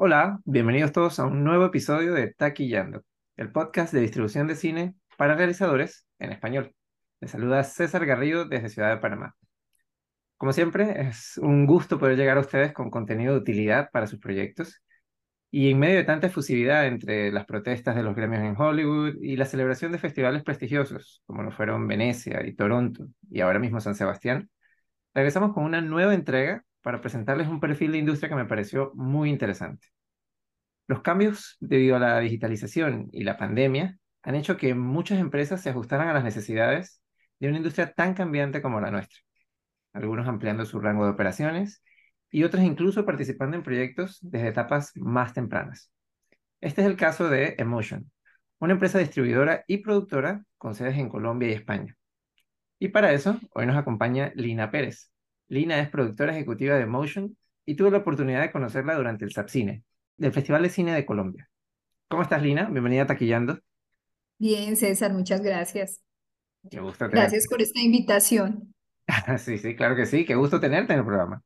Hola, bienvenidos todos a un nuevo episodio de Taquillando, el podcast de distribución de cine para realizadores en español. Les saluda César Garrido desde Ciudad de Panamá. Como siempre, es un gusto poder llegar a ustedes con contenido de utilidad para sus proyectos. Y en medio de tanta efusividad entre las protestas de los gremios en Hollywood y la celebración de festivales prestigiosos, como lo fueron Venecia y Toronto, y ahora mismo San Sebastián, regresamos con una nueva entrega para presentarles un perfil de industria que me pareció muy interesante. Los cambios debido a la digitalización y la pandemia han hecho que muchas empresas se ajustaran a las necesidades de una industria tan cambiante como la nuestra, algunos ampliando su rango de operaciones y otros incluso participando en proyectos desde etapas más tempranas. Este es el caso de Emotion, una empresa distribuidora y productora con sedes en Colombia y España. Y para eso, hoy nos acompaña Lina Pérez, Lina es productora ejecutiva de Motion y tuve la oportunidad de conocerla durante el SAPCINE, del Festival de Cine de Colombia. ¿Cómo estás, Lina? Bienvenida a Taquillando. Bien, César, muchas gracias. Qué gusto tenerte. Gracias por esta invitación. sí, sí, claro que sí. Qué gusto tenerte en el programa.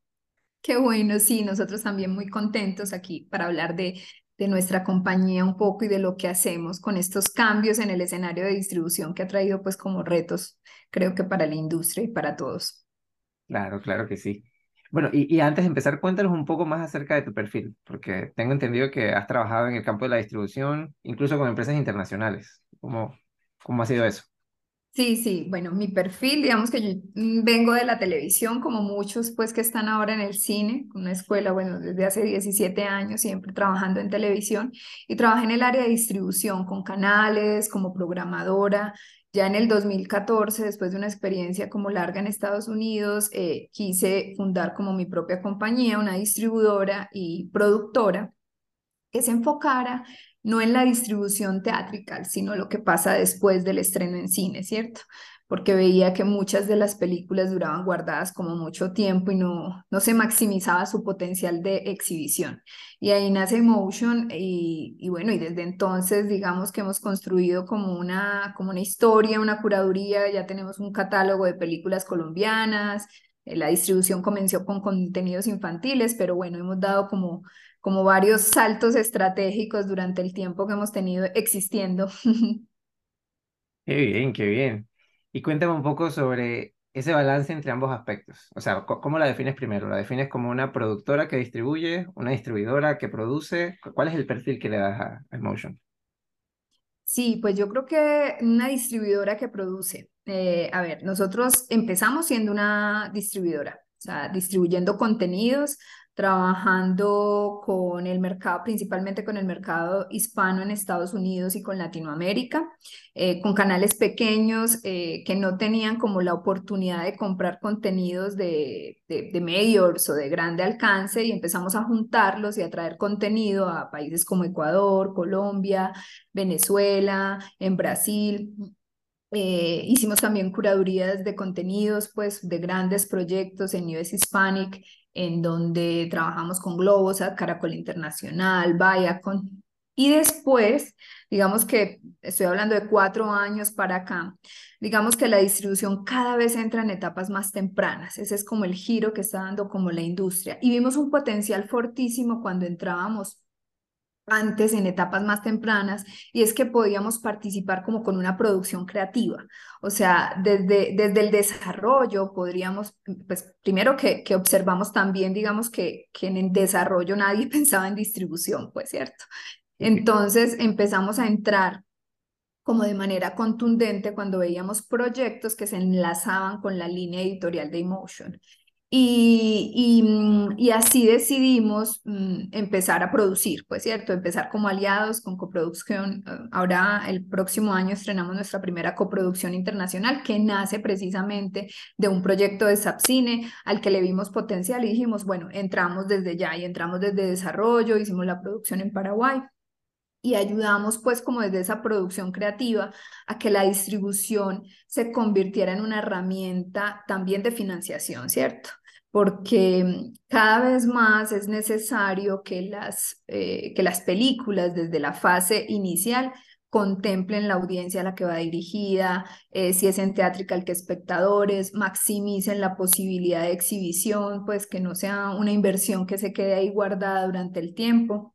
Qué bueno, sí, nosotros también muy contentos aquí para hablar de, de nuestra compañía un poco y de lo que hacemos con estos cambios en el escenario de distribución que ha traído pues como retos, creo que para la industria y para todos. Claro, claro que sí. Bueno, y, antes de empezar, cuéntanos un poco más acerca de tu perfil, porque tengo entendido que has trabajado en el campo de la distribución, incluso con empresas internacionales. ¿Cómo, cómo ha sido eso? Sí, sí, bueno, mi perfil, digamos que yo vengo de la televisión, como muchos pues que están ahora en el cine, una escuela, bueno, desde hace 17 años siempre trabajando en televisión y trabajé en el área de distribución con canales, como programadora. Ya en el 2014, después de una experiencia como larga en Estados Unidos, eh, quise fundar como mi propia compañía, una distribuidora y productora que se enfocara no en la distribución teatrical, sino lo que pasa después del estreno en cine, ¿cierto? porque veía que muchas de las películas duraban guardadas como mucho tiempo y no, no se maximizaba su potencial de exhibición. Y ahí nace Motion y, y, bueno, y desde entonces digamos que hemos construido como una, como una historia, una curaduría, ya tenemos un catálogo de películas colombianas, eh, la distribución comenzó con contenidos infantiles, pero bueno, hemos dado como como varios saltos estratégicos durante el tiempo que hemos tenido existiendo. Qué bien, qué bien. Y cuéntame un poco sobre ese balance entre ambos aspectos. O sea, ¿cómo la defines primero? ¿La defines como una productora que distribuye, una distribuidora que produce? ¿Cuál es el perfil que le das a Emotion? Sí, pues yo creo que una distribuidora que produce. Eh, a ver, nosotros empezamos siendo una distribuidora, sea, distribuyendo contenidos trabajando con el mercado, principalmente con el mercado hispano en Estados Unidos y con Latinoamérica, eh, con canales pequeños eh, que no tenían como la oportunidad de comprar contenidos de, de, de medios o de grande alcance y empezamos a juntarlos y a traer contenido a países como Ecuador, Colombia, Venezuela, en Brasil. Eh, hicimos también curadurías de contenidos, pues, de grandes proyectos en US Hispanic en donde trabajamos con Globosat, Caracol Internacional, Viacom. Y después, digamos que estoy hablando de cuatro años para acá, digamos que la distribución cada vez entra en etapas más tempranas. Ese es como el giro que está dando como la industria. Y vimos un potencial fortísimo cuando entrábamos antes en etapas más tempranas y es que podíamos participar como con una producción creativa. O sea, desde, desde el desarrollo podríamos, pues primero que, que observamos también, digamos que, que en el desarrollo nadie pensaba en distribución, pues cierto. Entonces empezamos a entrar como de manera contundente cuando veíamos proyectos que se enlazaban con la línea editorial de Emotion. Y, mm, y, así decidimos mm, empezar a producir, pues cierto, empezar como aliados con coproducción. Eh, ahora el próximo año estrenamos nuestra primera coproducción internacional que nace precisamente de un proyecto de Sapcine al que le vimos potencial y dijimos, bueno, entramos desde ya y entramos desde desarrollo, hicimos la producción en Paraguay y ayudamos pues como desde esa producción creativa a que la distribución se convirtiera en una herramienta también de financiación, ¿cierto? Porque cada vez más es necesario que las, eh, que las películas desde la fase inicial contemplen la audiencia a la que va dirigida, eh, si es en teatrical que espectadores, maximicen la posibilidad de exhibición, pues que no sea una inversión que se quede ahí guardada durante el tiempo.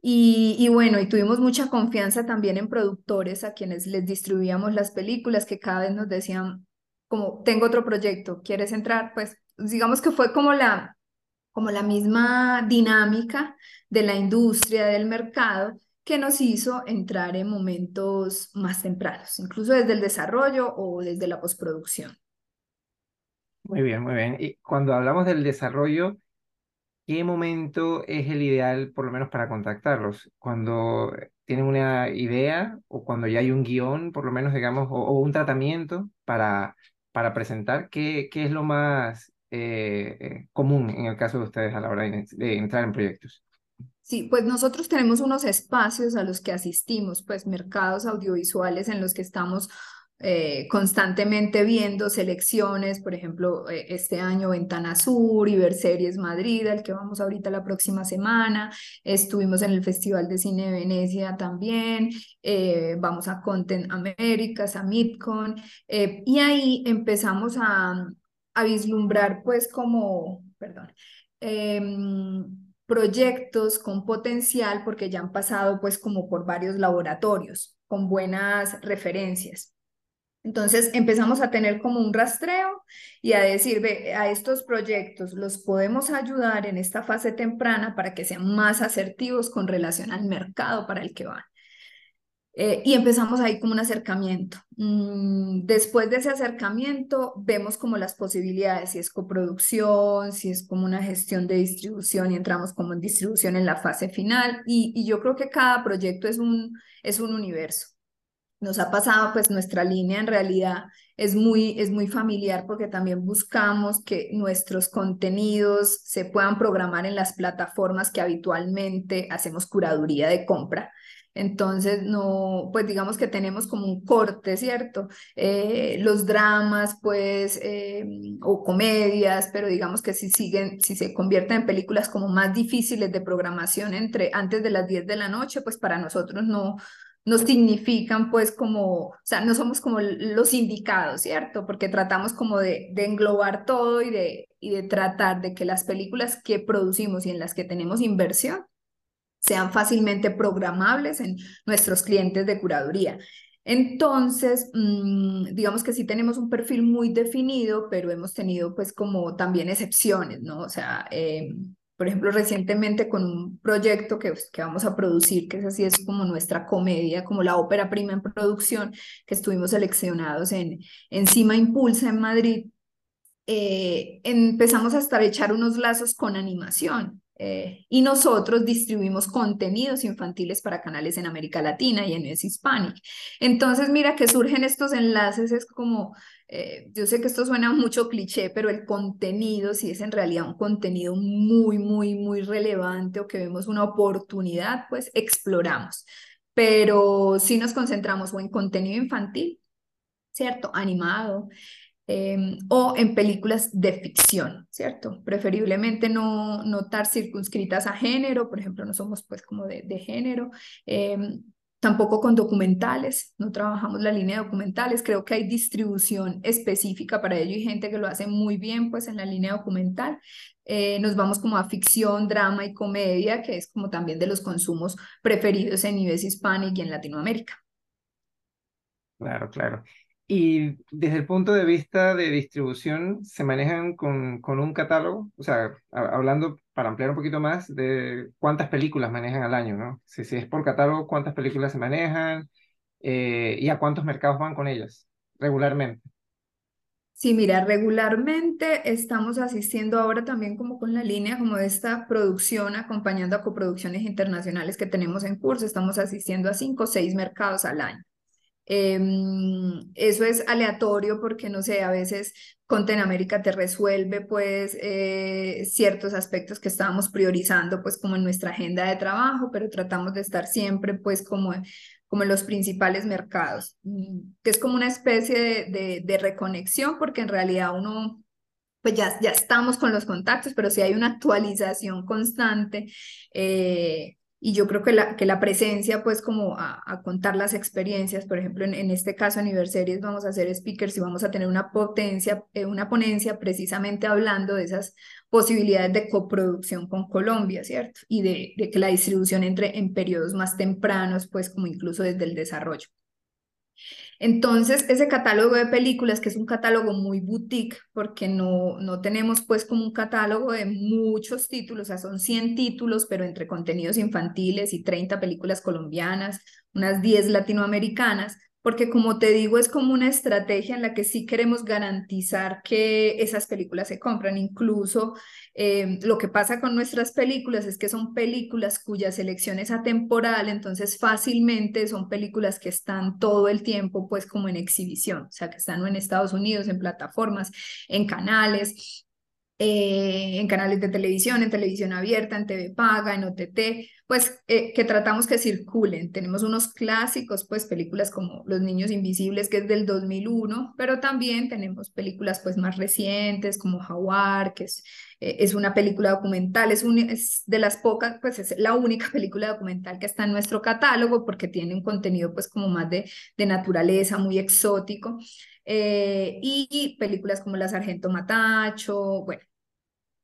Y, y, bueno, y tuvimos mucha confianza también en productores a quienes les distribuíamos las películas que cada vez nos decían, como, tengo otro proyecto, ¿quieres entrar? Pues digamos que fue como la, como la misma dinámica de la industria, del mercado, que nos hizo entrar en momentos más tempranos, incluso desde el desarrollo o desde la postproducción. Muy bien, muy bien. Y cuando hablamos del desarrollo, ¿qué momento es el ideal, por lo menos, para contactarlos? ¿Cuando tienen una idea o cuando ya hay un guion, por lo menos, digamos, o, un tratamiento para, para presentar? ¿Qué, qué es lo más eh, eh, común en el caso de ustedes a la hora de entrar en proyectos? Sí, pues nosotros tenemos unos espacios a los que asistimos, pues mercados audiovisuales en los que estamos eh, constantemente viendo selecciones, por ejemplo, eh, este año Ventana Sur, Iberseries Madrid, al que vamos ahorita la próxima semana, estuvimos en el Festival de Cine de Venecia también, eh, vamos a Content Americas, a MidCon, y ahí empezamos a, a vislumbrar pues como, perdón, em, proyectos con potencial porque ya han pasado pues como por varios laboratorios con buenas referencias. Entonces empezamos a tener como un rastreo y a decir, a estos proyectos los podemos ayudar en esta fase temprana para que sean más asertivos con relación al mercado para el que van. Eh, y empezamos ahí como un acercamiento. Mm, después de ese acercamiento, vemos como las posibilidades, si es coproducción, si es como una gestión de distribución y entramos como en distribución en la fase final. Y, y yo creo que cada proyecto es un, es un universo. Nos ha pasado, pues nuestra línea en realidad es muy, es muy familiar porque también buscamos que nuestros contenidos se puedan programar en las plataformas que habitualmente hacemos curaduría de compra. Entonces, no, pues digamos que tenemos como un corte, ¿cierto? Eh, los dramas, pues, eh, o comedias, pero digamos que si siguen, si se convierten en películas como más difíciles de programación entre antes de las 10 de la noche, pues para nosotros no, no significan pues como, o sea, no somos como los indicados, ¿cierto? Porque tratamos como de, de englobar todo y de, y de tratar de que las películas que producimos y en las que tenemos inversión sean fácilmente programables en nuestros clientes de curaduría. Entonces, mm, digamos que sí tenemos un perfil muy definido, pero hemos tenido pues como también excepciones, ¿no? O sea, em, por ejemplo, recientemente con un proyecto que, que vamos a producir, que es así, es como nuestra comedia, como la ópera prima en producción, que estuvimos seleccionados en Encima Impulsa en Madrid, eh, empezamos a estar echar unos lazos con animación. Eh, y nosotros distribuimos contenidos infantiles para canales en América Latina y en es Hispanic. Entonces, mira que surgen estos enlaces, es como, eh, yo sé que esto suena mucho cliché, pero el contenido, si es en realidad un contenido muy, muy, muy relevante o que vemos una oportunidad, pues exploramos. Pero si nos concentramos o en contenido infantil, ¿cierto? Animado, Em, o en películas de ficción, ¿cierto? Preferiblemente no, no estar circunscritas a género, por ejemplo, no somos pues como de, de género, em, tampoco con documentales, no trabajamos la línea de documentales, creo que hay distribución específica para ello y gente que lo hace muy bien pues en la línea documental. Eh, nos vamos como a ficción, drama y comedia, que es como también de los consumos preferidos en nivel hispánico y en Latinoamérica. Claro, claro. Y desde el punto de vista de distribución, ¿se manejan con, con un catálogo? O sea, hablando para ampliar un poquito más de cuántas películas manejan al año, ¿no? Si, si es por catálogo, ¿cuántas películas se manejan? Eh, ¿Y a cuántos mercados van con ellas regularmente? Sí, mira, regularmente estamos asistiendo ahora también como con la línea como de esta producción, acompañando a coproducciones internacionales que tenemos en curso. Estamos asistiendo a cinco o seis mercados al año. Em, eso es aleatorio porque, no sé, a veces Content América te resuelve pues eh, ciertos aspectos que estábamos priorizando pues como en nuestra agenda de trabajo, pero tratamos de estar siempre pues como, como en los principales mercados, mm, que es como una especie de, de, reconexión porque en realidad uno pues ya, ya estamos con los contactos, pero si hay una actualización constante, eh, y yo creo que la, que la presencia, pues como a, contar las experiencias, por ejemplo, en, en este caso Aniversarios vamos a hacer speakers y vamos a tener una potencia, eh, una ponencia precisamente hablando de esas posibilidades de coproducción con Colombia, ¿cierto? Y de, de que la distribución entre en periodos más tempranos, pues como incluso desde el desarrollo. Entonces, ese catálogo de películas, que es un catálogo muy boutique, porque no, no tenemos pues como un catálogo de muchos títulos, o sea, son 100 títulos, pero entre contenidos infantiles y 30 películas colombianas, unas 10 latinoamericanas, porque como te digo, es como una estrategia en la que sí queremos garantizar que esas películas se compran. Incluso eh, lo que pasa con nuestras películas es que son películas cuya selección es atemporal, entonces fácilmente son películas que están todo el tiempo pues como en exhibición, o sea, que están en Estados Unidos, en plataformas, en canales. Eh, en canales de televisión, en televisión abierta, en TV paga, en OTT, pues eh, que tratamos que circulen. Tenemos unos clásicos, pues películas como Los Niños Invisibles, que es del 2001, pero también tenemos películas pues más recientes como Jaguar, que es, eh, es una película documental, es, es de las pocas, pues es la única película documental que está en nuestro catálogo porque tiene un contenido pues como más de, de naturaleza, muy exótico. y películas como La Sargento Matacho, bueno,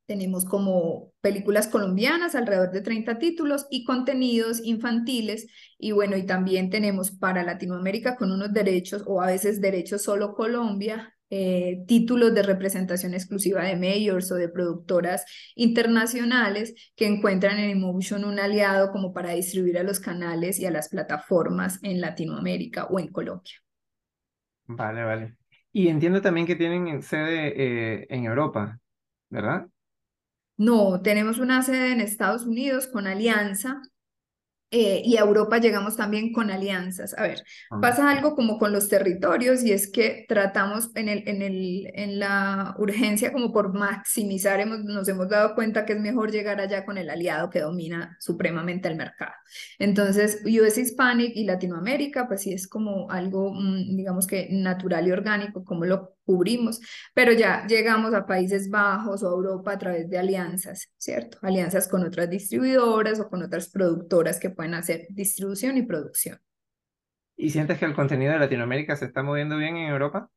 tenemos como películas colombianas, alrededor de 30 títulos y contenidos infantiles. Y bueno, y también tenemos para Latinoamérica con unos derechos o a veces derechos solo Colombia, eh, títulos de representación exclusiva de mayors o de productoras internacionales que encuentran en Emotion un aliado como para distribuir a los canales y a las plataformas en Latinoamérica o en Colombia. Vale, vale. Y entiendo también que tienen sede eh, en Europa, ¿verdad? No, tenemos una sede en Estados Unidos con Alianza eh, y a Europa llegamos también con alianzas. A ver, ah. pasa algo como con los territorios y es que tratamos en, el, en, el, en la urgencia como por maximizar, hemos, nos hemos dado cuenta que es mejor llegar allá con el aliado que domina supremamente el mercado. Entonces, US Hispanic y Latinoamérica, pues sí es como algo, mm, digamos que natural y orgánico, como lo cubrimos, pero ya llegamos a Países Bajos o a Europa a través de alianzas, ¿cierto? Alianzas con otras distribuidoras o con otras productoras que pueden hacer distribución y producción. ¿Y sientes que el contenido de Latinoamérica se está moviendo bien en Europa?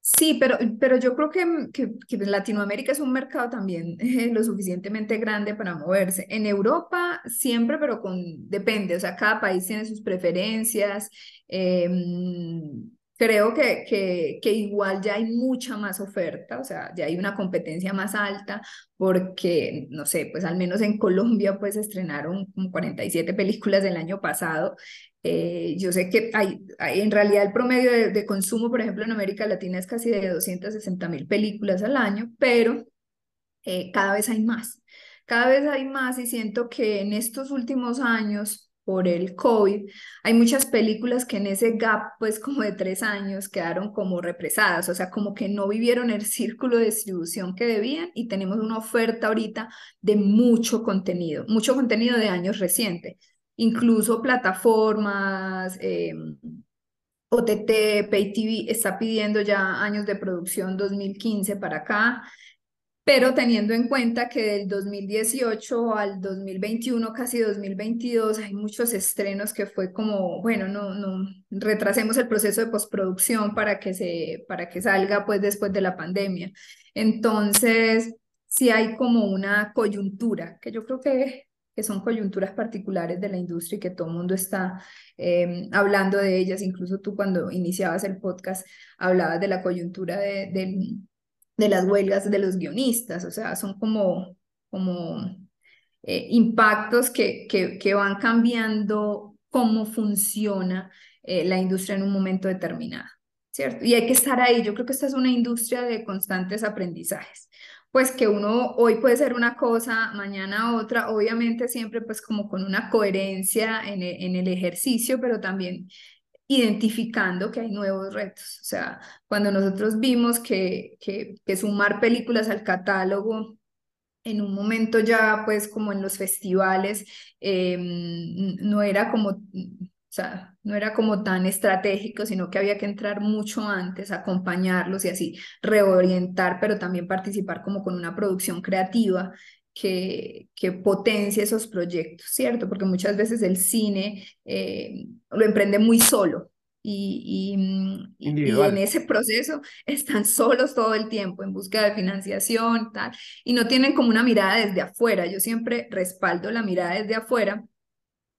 Sí, pero, pero yo creo que, que, Latinoamérica es un mercado también lo suficientemente grande para moverse. En Europa siempre, pero con, depende, o sea, cada país tiene sus preferencias. Eh, creo que, que, que, igual ya hay mucha más oferta, o sea, ya hay una competencia más alta, porque, no sé, pues al menos en Colombia pues estrenaron 47 películas del año pasado. Eh, yo sé que hay, en realidad el promedio de, de, consumo, por ejemplo, en América Latina es casi de 260 mil películas al año, pero eh, cada vez hay más. Cada vez hay más y siento que en estos últimos años por el COVID, hay muchas películas que en ese gap, pues como de tres años, quedaron como represadas, o sea, como que no vivieron el círculo de distribución que debían y tenemos una oferta ahorita de mucho contenido, mucho contenido de años recientes, incluso plataformas. Eh, OTT, Pay TV está pidiendo ya años de producción 2015 para acá pero teniendo en cuenta que del 2018 al 2021, casi 2022, hay muchos estrenos que fue como, bueno, no, no, retrasemos el proceso de postproducción para que, se, para que salga pues después de la pandemia. Entonces, sí hay como una coyuntura, que yo creo que, que son coyunturas particulares de la industria y que todo el mundo está em, hablando de ellas, incluso tú cuando iniciabas el podcast hablabas de la coyuntura de, del de las huelgas de los guionistas, o sea, son como, como eh, impactos que, que, van cambiando cómo funciona eh, la industria en un momento determinado, ¿cierto? Y hay que estar ahí, yo creo que esta es una industria de constantes aprendizajes, pues que uno hoy puede ser una cosa, mañana otra, obviamente siempre pues como con una coherencia en en el ejercicio, pero también identificando que hay nuevos retos. O sea, cuando nosotros vimos que, que, sumar películas al catálogo en un momento ya, pues como en los festivales, em, no era como... O sea, no era como tan estratégico, sino que había que entrar mucho antes, acompañarlos y así reorientar, pero también participar como con una producción creativa que, que potencie esos proyectos, ¿cierto? Porque muchas veces el cine eh, lo emprende muy solo, y, y, y, en ese proceso están solos todo el tiempo en búsqueda de financiación tal, y no tienen como una mirada desde afuera. Yo siempre respaldo la mirada desde afuera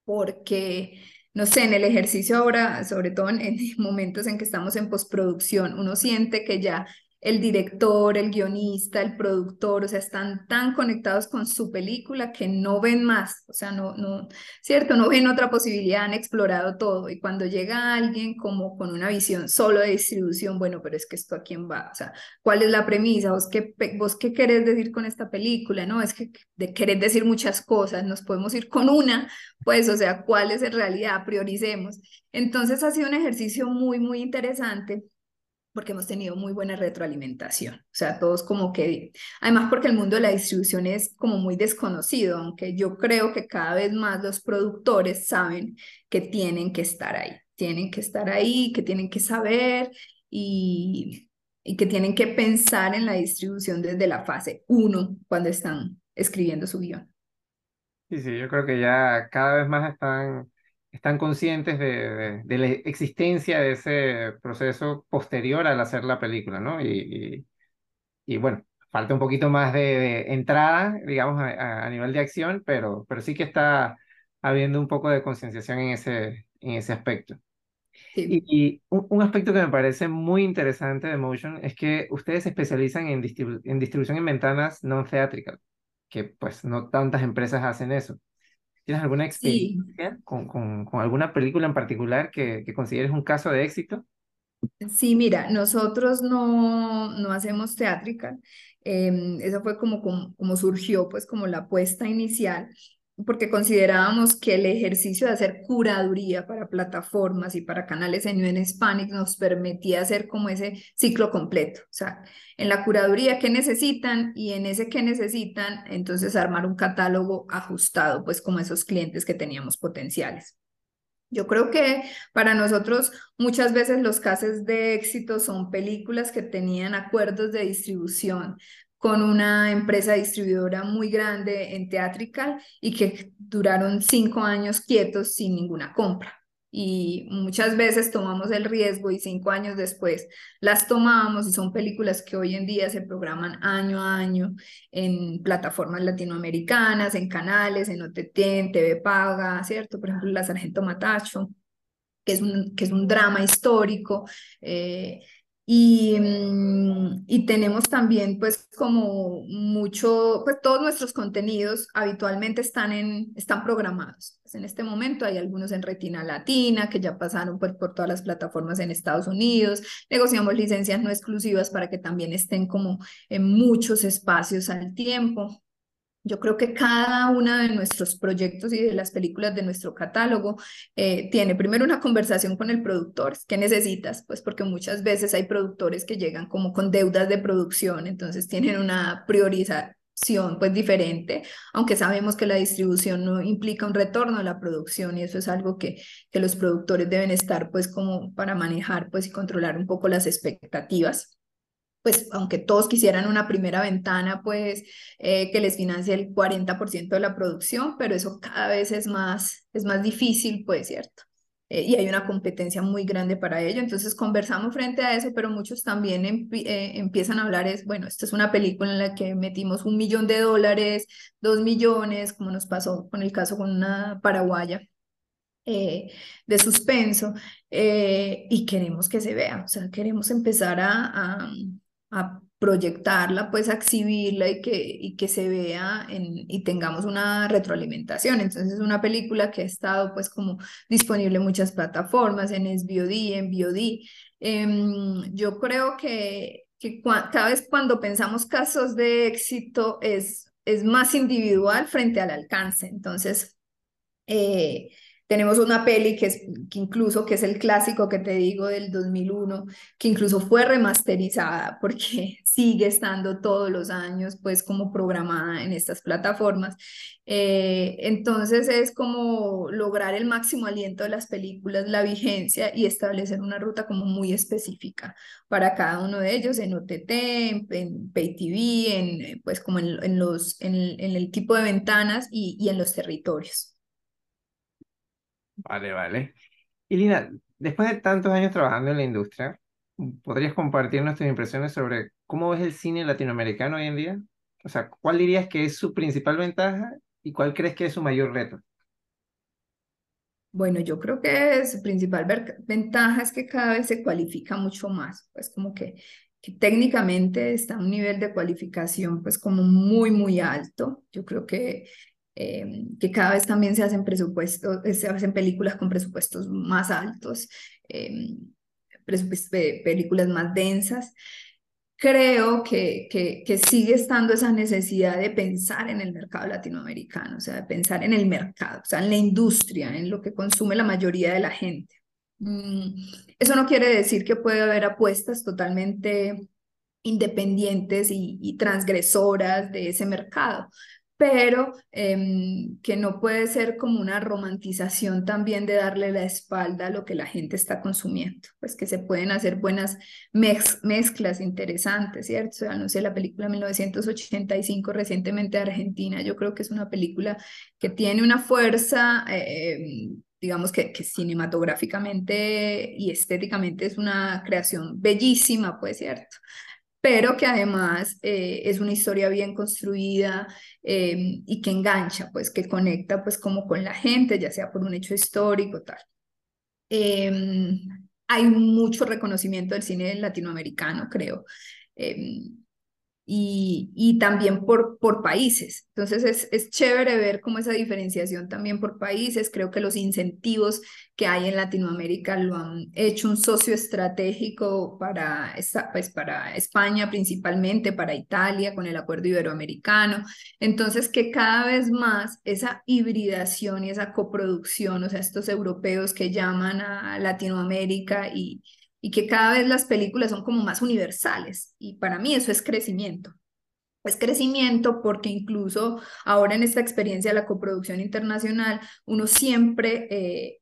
porque, no sé, en el ejercicio ahora, sobre todo en, en momentos en que estamos en postproducción, uno siente que ya el director, el guionista, el productor, o sea, están tan conectados con su película que no ven más, o sea, no, no, cierto, no ven otra posibilidad, han explorado todo. Y cuando llega alguien como con una visión solo de distribución, bueno, pero es que esto a quién va, o sea, ¿cuál es la premisa? ¿Vos qué, vos qué querés decir con esta película? No, es que de, querés decir muchas cosas, nos podemos ir con una, pues, o sea, ¿cuál es en realidad? Prioricemos. Entonces ha sido un ejercicio muy, muy interesante porque hemos tenido muy buena retroalimentación. O sea, todos como que, además porque el mundo de la distribución es como muy desconocido, aunque yo creo que cada vez más los productores saben que tienen que estar ahí, tienen que estar ahí, que tienen que saber y, y que tienen que pensar en la distribución desde la fase uno cuando están escribiendo su guion. Sí, sí, yo creo que ya cada vez más están están conscientes de, de, la existencia de ese proceso posterior al hacer la película, ¿no? Y, y, bueno, falta un poquito más de, entrada, digamos, a, a, nivel de acción, pero, pero sí que está habiendo un poco de concienciación en ese, en ese aspecto. Sí. Y, un, un, aspecto que me parece muy interesante de Motion es que ustedes se especializan en, distribu en distribución en ventanas non-theatrical, que pues no tantas empresas hacen eso. ¿Tienes alguna experiencia sí. con, con, con, alguna película en particular que, que consideres un caso de éxito? Sí, mira, nosotros no, no hacemos teátrica. Eh, eso fue como, como, como surgió, pues como la apuesta inicial porque considerábamos que el ejercicio de hacer curaduría para plataformas y para canales en en Hispanic nos permitía hacer como ese ciclo completo. O sea, en la curaduría, ¿qué necesitan? Y en ese qué necesitan, entonces armar un catálogo ajustado, pues como esos clientes que teníamos potenciales. Yo creo que para nosotros muchas veces los casos de éxito son películas que tenían acuerdos de distribución con una empresa distribuidora muy grande en Theatrical y que duraron cinco años quietos sin ninguna compra. Y muchas veces tomamos el riesgo y cinco años después las tomamos y son películas que hoy en día se programan año a año en plataformas latinoamericanas, en canales, en OTT, en TV Paga, ¿cierto? Por ejemplo, La Sargento Matacho, que es un, que es un drama histórico. Eh, y, mm, y, tenemos también pues como mucho, pues todos nuestros contenidos habitualmente están, en, están programados. Pues en este momento hay algunos en Retina Latina que ya pasaron pues, por todas las plataformas en Estados Unidos. Negociamos licencias no exclusivas para que también estén como en muchos espacios al tiempo. Yo creo que cada uno de nuestros proyectos y de las películas de nuestro catálogo eh, tiene primero una conversación con el productor. ¿Qué necesitas? Pues porque muchas veces hay productores que llegan como con deudas de producción, entonces tienen una priorización pues diferente, aunque sabemos que la distribución no implica un retorno a la producción y eso es algo que, que los productores deben estar pues como para manejar pues y controlar un poco las expectativas pues aunque todos quisieran una primera ventana, pues eh, que les financie el 40% de la producción, pero eso cada vez es más, es más difícil, pues, ¿cierto? Eh, y hay una competencia muy grande para ello, entonces conversamos frente a eso, pero muchos también eh, empiezan a hablar, es, bueno, esta es una película en la que metimos un millón de dólares, dos millones, como nos pasó con el caso con una paraguaya. de suspenso y queremos que se vea, o sea, queremos empezar a, a a proyectarla, pues a exhibirla y que, y que se vea en, y tengamos una retroalimentación. Entonces es una película que ha estado pues como disponible en muchas plataformas, en SVOD, en VOD. Em, yo creo que, que cada vez cuando pensamos casos de éxito es, es más individual frente al alcance. Entonces, eh, tenemos una peli que, es, que incluso, que es el clásico que te digo del 2001, que incluso fue remasterizada porque sigue estando todos los años pues como programada en estas plataformas. Eh, entonces es como lograr el máximo aliento de las películas, la vigencia y establecer una ruta como muy específica para cada uno de ellos en OTT, en, en Pay TV, en, pues como en, en los, en, en, el tipo de ventanas y, y en los territorios. Vale, vale. Y Lina, después de tantos años trabajando en la industria, ¿podrías compartirnos tus impresiones sobre cómo ves el cine latinoamericano hoy en día? O sea, ¿cuál dirías que es su principal ventaja y cuál crees que es su mayor reto? Bueno, yo creo que su principal ventaja es que cada vez se cualifica mucho más, pues como que, técnicamente está a un nivel de cualificación pues como muy, muy alto. Yo creo que Em, que cada vez también se hacen presupuestos, eh, se hacen películas con presupuestos más altos, eh, películas más densas. Creo que, que, sigue estando esa necesidad de pensar en el mercado latinoamericano, o sea, de pensar en el mercado, o sea, en la industria, en lo que consume la mayoría de la gente. Mm, eso no quiere decir que puede haber apuestas totalmente independientes y transgresoras de ese mercado, pero em, que no puede ser como una romantización también de darle la espalda a lo que la gente está consumiendo, pues que se pueden hacer buenas mezclas interesantes, ¿cierto? O sea, no sé, la película 1985 recientemente de Argentina, yo creo que es una película que tiene una fuerza... Em, digamos que, que, cinematográficamente y estéticamente es una creación bellísima, pues cierto, pero que además eh, es una historia bien construida em, y que engancha, pues que conecta pues como con la gente, ya sea por un hecho histórico, tal. Em, hay mucho reconocimiento del cine latinoamericano, creo. Em, y, y también por, por países. Entonces es, es chévere ver cómo esa diferenciación también por países. Creo que los incentivos que hay en Latinoamérica lo han hecho un socio estratégico para, pues para España principalmente, para Italia con el acuerdo iberoamericano. Entonces que cada vez más esa hibridación y esa coproducción, o sea, estos europeos que llaman a Latinoamérica y y que cada vez las películas son como más universales y para mí eso es crecimiento. Es crecimiento porque incluso ahora en esta experiencia de la coproducción internacional, uno siempre, eh,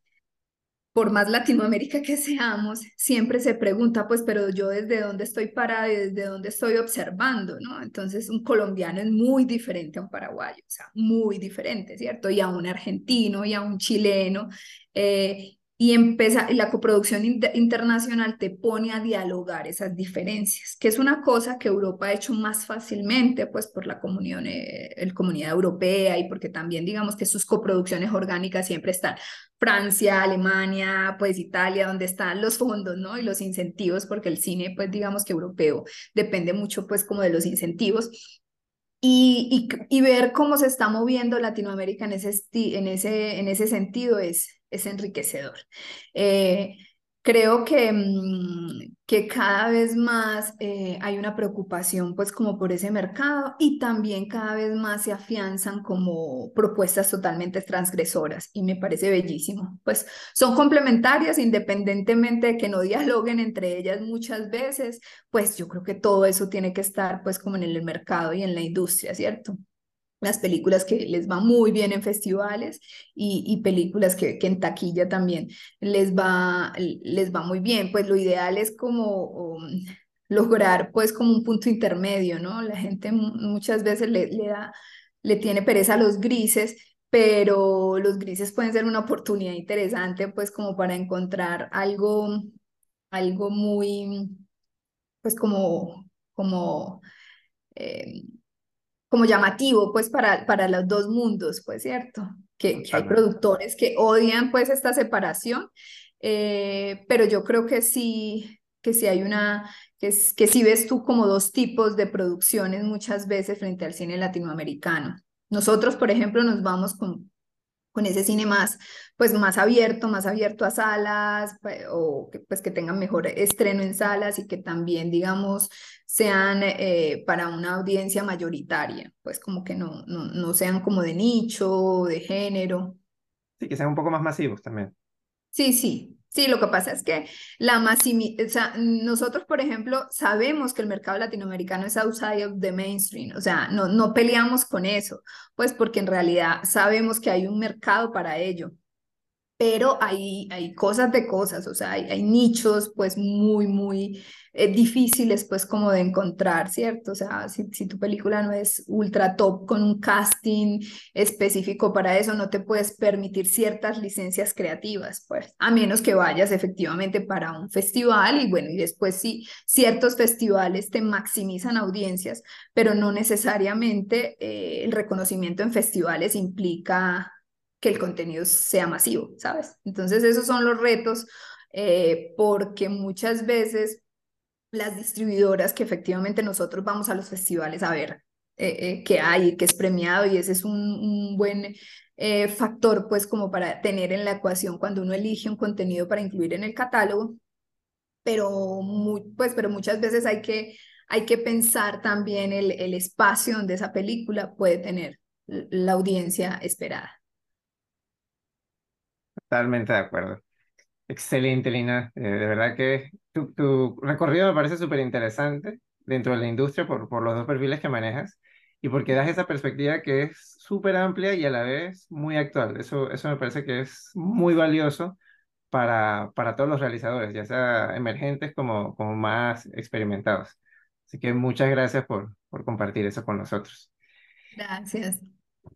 por más Latinoamérica que seamos, siempre se pregunta, pues, pero yo desde dónde estoy parada y desde dónde estoy observando, ¿no? Entonces, un colombiano es muy diferente a un paraguayo, o sea, muy diferente, ¿cierto? Y a un argentino y a un chileno. Eh, y empieza, la coproducción internacional te pone a dialogar esas diferencias, que es una cosa que Europa ha hecho más fácilmente, pues por la comunión, eh, comunidad europea y porque también digamos que sus coproducciones orgánicas siempre están Francia, Alemania, pues Italia, donde están los fondos, ¿no? Y los incentivos, porque el cine, pues digamos que europeo depende mucho, pues como de los incentivos. Y, y, y ver cómo se está moviendo Latinoamérica en ese, en ese, en ese sentido es, es enriquecedor. Eh, creo que, mm, que cada vez más eh, hay una preocupación pues como por ese mercado y también cada vez más se afianzan como propuestas totalmente transgresoras y me parece bellísimo. Pues son complementarias independientemente de que no dialoguen entre ellas muchas veces, pues yo creo que todo eso tiene que estar pues como en el mercado y en la industria, ¿cierto? Las películas que les va muy bien en festivales y, y películas que, que, en taquilla también les va, les va muy bien. Pues lo ideal es como um, lograr pues como un punto intermedio, ¿no? La gente muchas veces le, le, da, le tiene pereza a los grises, pero los grises pueden ser una oportunidad interesante pues como para encontrar algo, algo muy, pues como, como... Eh, como llamativo, pues, para, para los dos mundos, pues, ¿cierto? Que, hay productores que odian, pues, esta separación, eh, pero yo creo que sí, que sí hay una, que, que sí ves tú como dos tipos de producciones muchas veces frente al cine latinoamericano. Nosotros, por ejemplo, nos vamos con con ese cine más, pues más abierto, más abierto a salas, o que, pues que tengan mejor estreno en salas y que también, digamos, sean eh, para una audiencia mayoritaria, pues como que no, no, no sean como de nicho, de género. Sí, que sean un poco más masivos también. Sí, sí, sí, lo que pasa es que la masimi o sea, nosotros, por ejemplo, sabemos que el mercado latinoamericano es outside of the mainstream, o sea, no, no peleamos con eso, pues porque en realidad sabemos que hay un mercado para ello. Pero hay, hay cosas de cosas, o sea, hay, hay nichos pues muy, muy eh, difíciles pues como de encontrar, ¿cierto? O sea, si, si tu película no es ultra top con un casting específico para eso, no te puedes permitir ciertas licencias creativas, pues, a menos que vayas efectivamente para un festival y bueno, y después sí, ciertos festivales te maximizan audiencias, pero no necesariamente eh, el reconocimiento en festivales implica que el contenido sea masivo, ¿sabes? Entonces esos son los retos eh, porque muchas veces las distribuidoras que efectivamente nosotros vamos a los festivales a ver eh, eh, qué hay, qué es premiado y ese es un, buen factor pues como para tener en la ecuación cuando uno elige un contenido para incluir en el catálogo, pero, pues, pero muchas veces hay que, hay que pensar también el, el espacio donde esa película puede tener la audiencia esperada. Totalmente de acuerdo. Excelente, Lina. Eh, de verdad que tu, tu recorrido me parece súper interesante dentro de la industria por, por los dos perfiles que manejas y porque das esa perspectiva que es súper amplia y a la vez muy actual. Eso, eso me parece que es muy valioso para, para todos los realizadores, ya sea emergentes como, como más experimentados. Así que muchas gracias por, por compartir eso con nosotros. Gracias.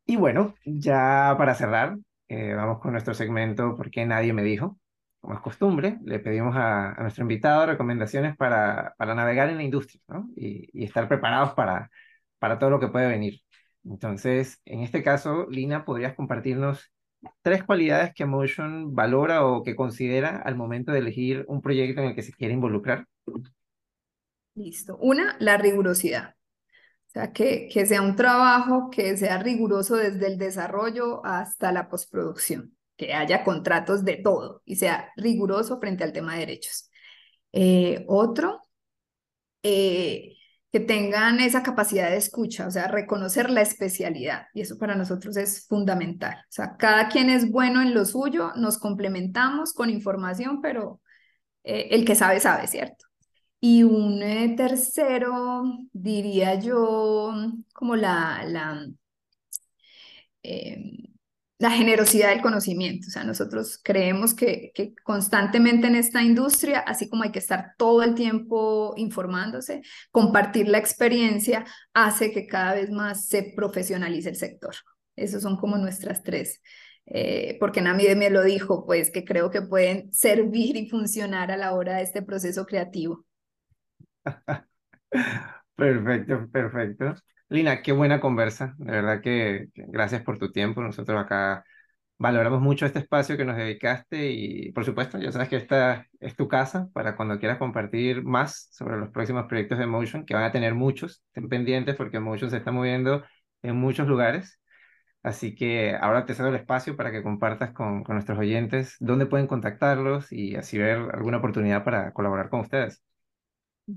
Y bueno, ya para cerrar, eh, vamos con nuestro segmento ¿Por qué nadie me dijo? Como es costumbre, le pedimos a, nuestro invitado recomendaciones para, para navegar en la industria ¿no? y, y, estar preparados para, para todo lo que puede venir. Entonces, en este caso, Lina, ¿podrías compartirnos tres cualidades que Motion valora o que considera al momento de elegir un proyecto en el que se quiere involucrar? Listo. Una, la rigurosidad. O sea, que, que sea un trabajo que sea riguroso desde el desarrollo hasta la postproducción, que haya contratos de todo y sea riguroso frente al tema de derechos. Eh, otro, eh, que tengan esa capacidad de escucha, o sea, reconocer la especialidad. Y eso para nosotros es fundamental. O sea, cada quien es bueno en lo suyo, nos complementamos con información, pero eh, el que sabe, sabe, ¿cierto? Y un tercero, diría yo, como la, la, la generosidad del conocimiento. O sea, nosotros creemos que, que constantemente en esta industria, así como hay que estar todo el tiempo informándose, compartir la experiencia hace que cada vez más se profesionalice el sector. Esos son como nuestras tres. Eh, porque Nami me lo dijo, pues que creo que pueden servir y funcionar a la hora de este proceso creativo. Perfecto, perfecto. Lina, qué buena conversa. De verdad que, gracias por tu tiempo. Nosotros acá valoramos mucho este espacio que nos dedicaste y por supuesto, ya sabes que esta es tu casa para cuando quieras compartir más sobre los próximos proyectos de Motion, que van a tener muchos. Estén pendientes porque Motion se está moviendo en muchos lugares. Así que ahora te cedo el espacio para que compartas con, con nuestros oyentes dónde pueden contactarlos y así ver alguna oportunidad para colaborar con ustedes.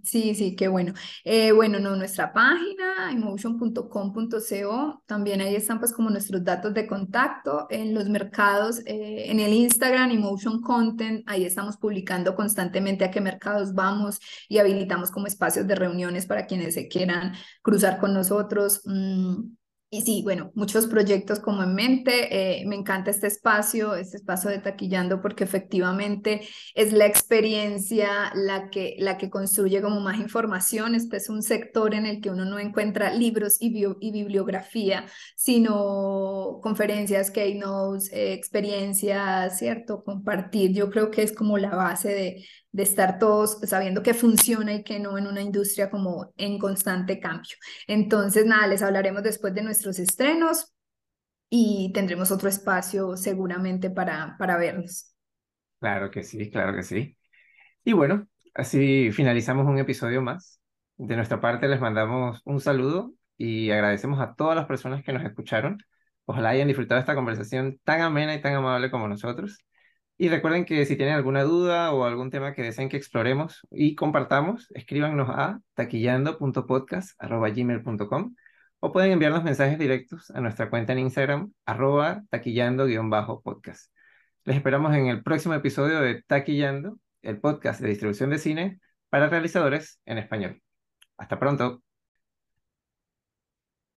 Sí, sí, qué bueno. Eh, bueno, no, nuestra página, emotion.com.co, también ahí están pues como nuestros datos de contacto en los mercados, eh, en el Instagram, Emotion Content, ahí estamos publicando constantemente a qué mercados vamos y habilitamos como espacios de reuniones para quienes se quieran cruzar con nosotros. Mm, y sí, bueno, muchos proyectos como en mente. Eh, me encanta este espacio, este espacio de taquillando, porque efectivamente es la experiencia la que, la que construye como más información. Este es un sector en el que uno no encuentra libros y, bio, y bibliografía, sino conferencias, keynotes, eh, experiencias, ¿cierto? Compartir. Yo creo que es como la base de, de estar todos sabiendo que funciona y que no en una industria como en constante cambio. Entonces, nada, les hablaremos después de nuestros estrenos y tendremos otro espacio seguramente para, para vernos. Claro que sí, claro que sí. Y bueno, así finalizamos un episodio más. De nuestra parte les mandamos un saludo y agradecemos a todas las personas que nos escucharon. Ojalá hayan disfrutado esta conversación tan amena y tan amable como nosotros. Y recuerden que si tienen alguna duda o algún tema que deseen que exploremos y compartamos, escríbanos a taquillando.podcast.gmail.com o pueden enviarnos mensajes directos a nuestra cuenta en Instagram, arroba taquillando-podcast. Les esperamos en el próximo episodio de Taquillando, el podcast de distribución de cine para realizadores en español. Hasta pronto.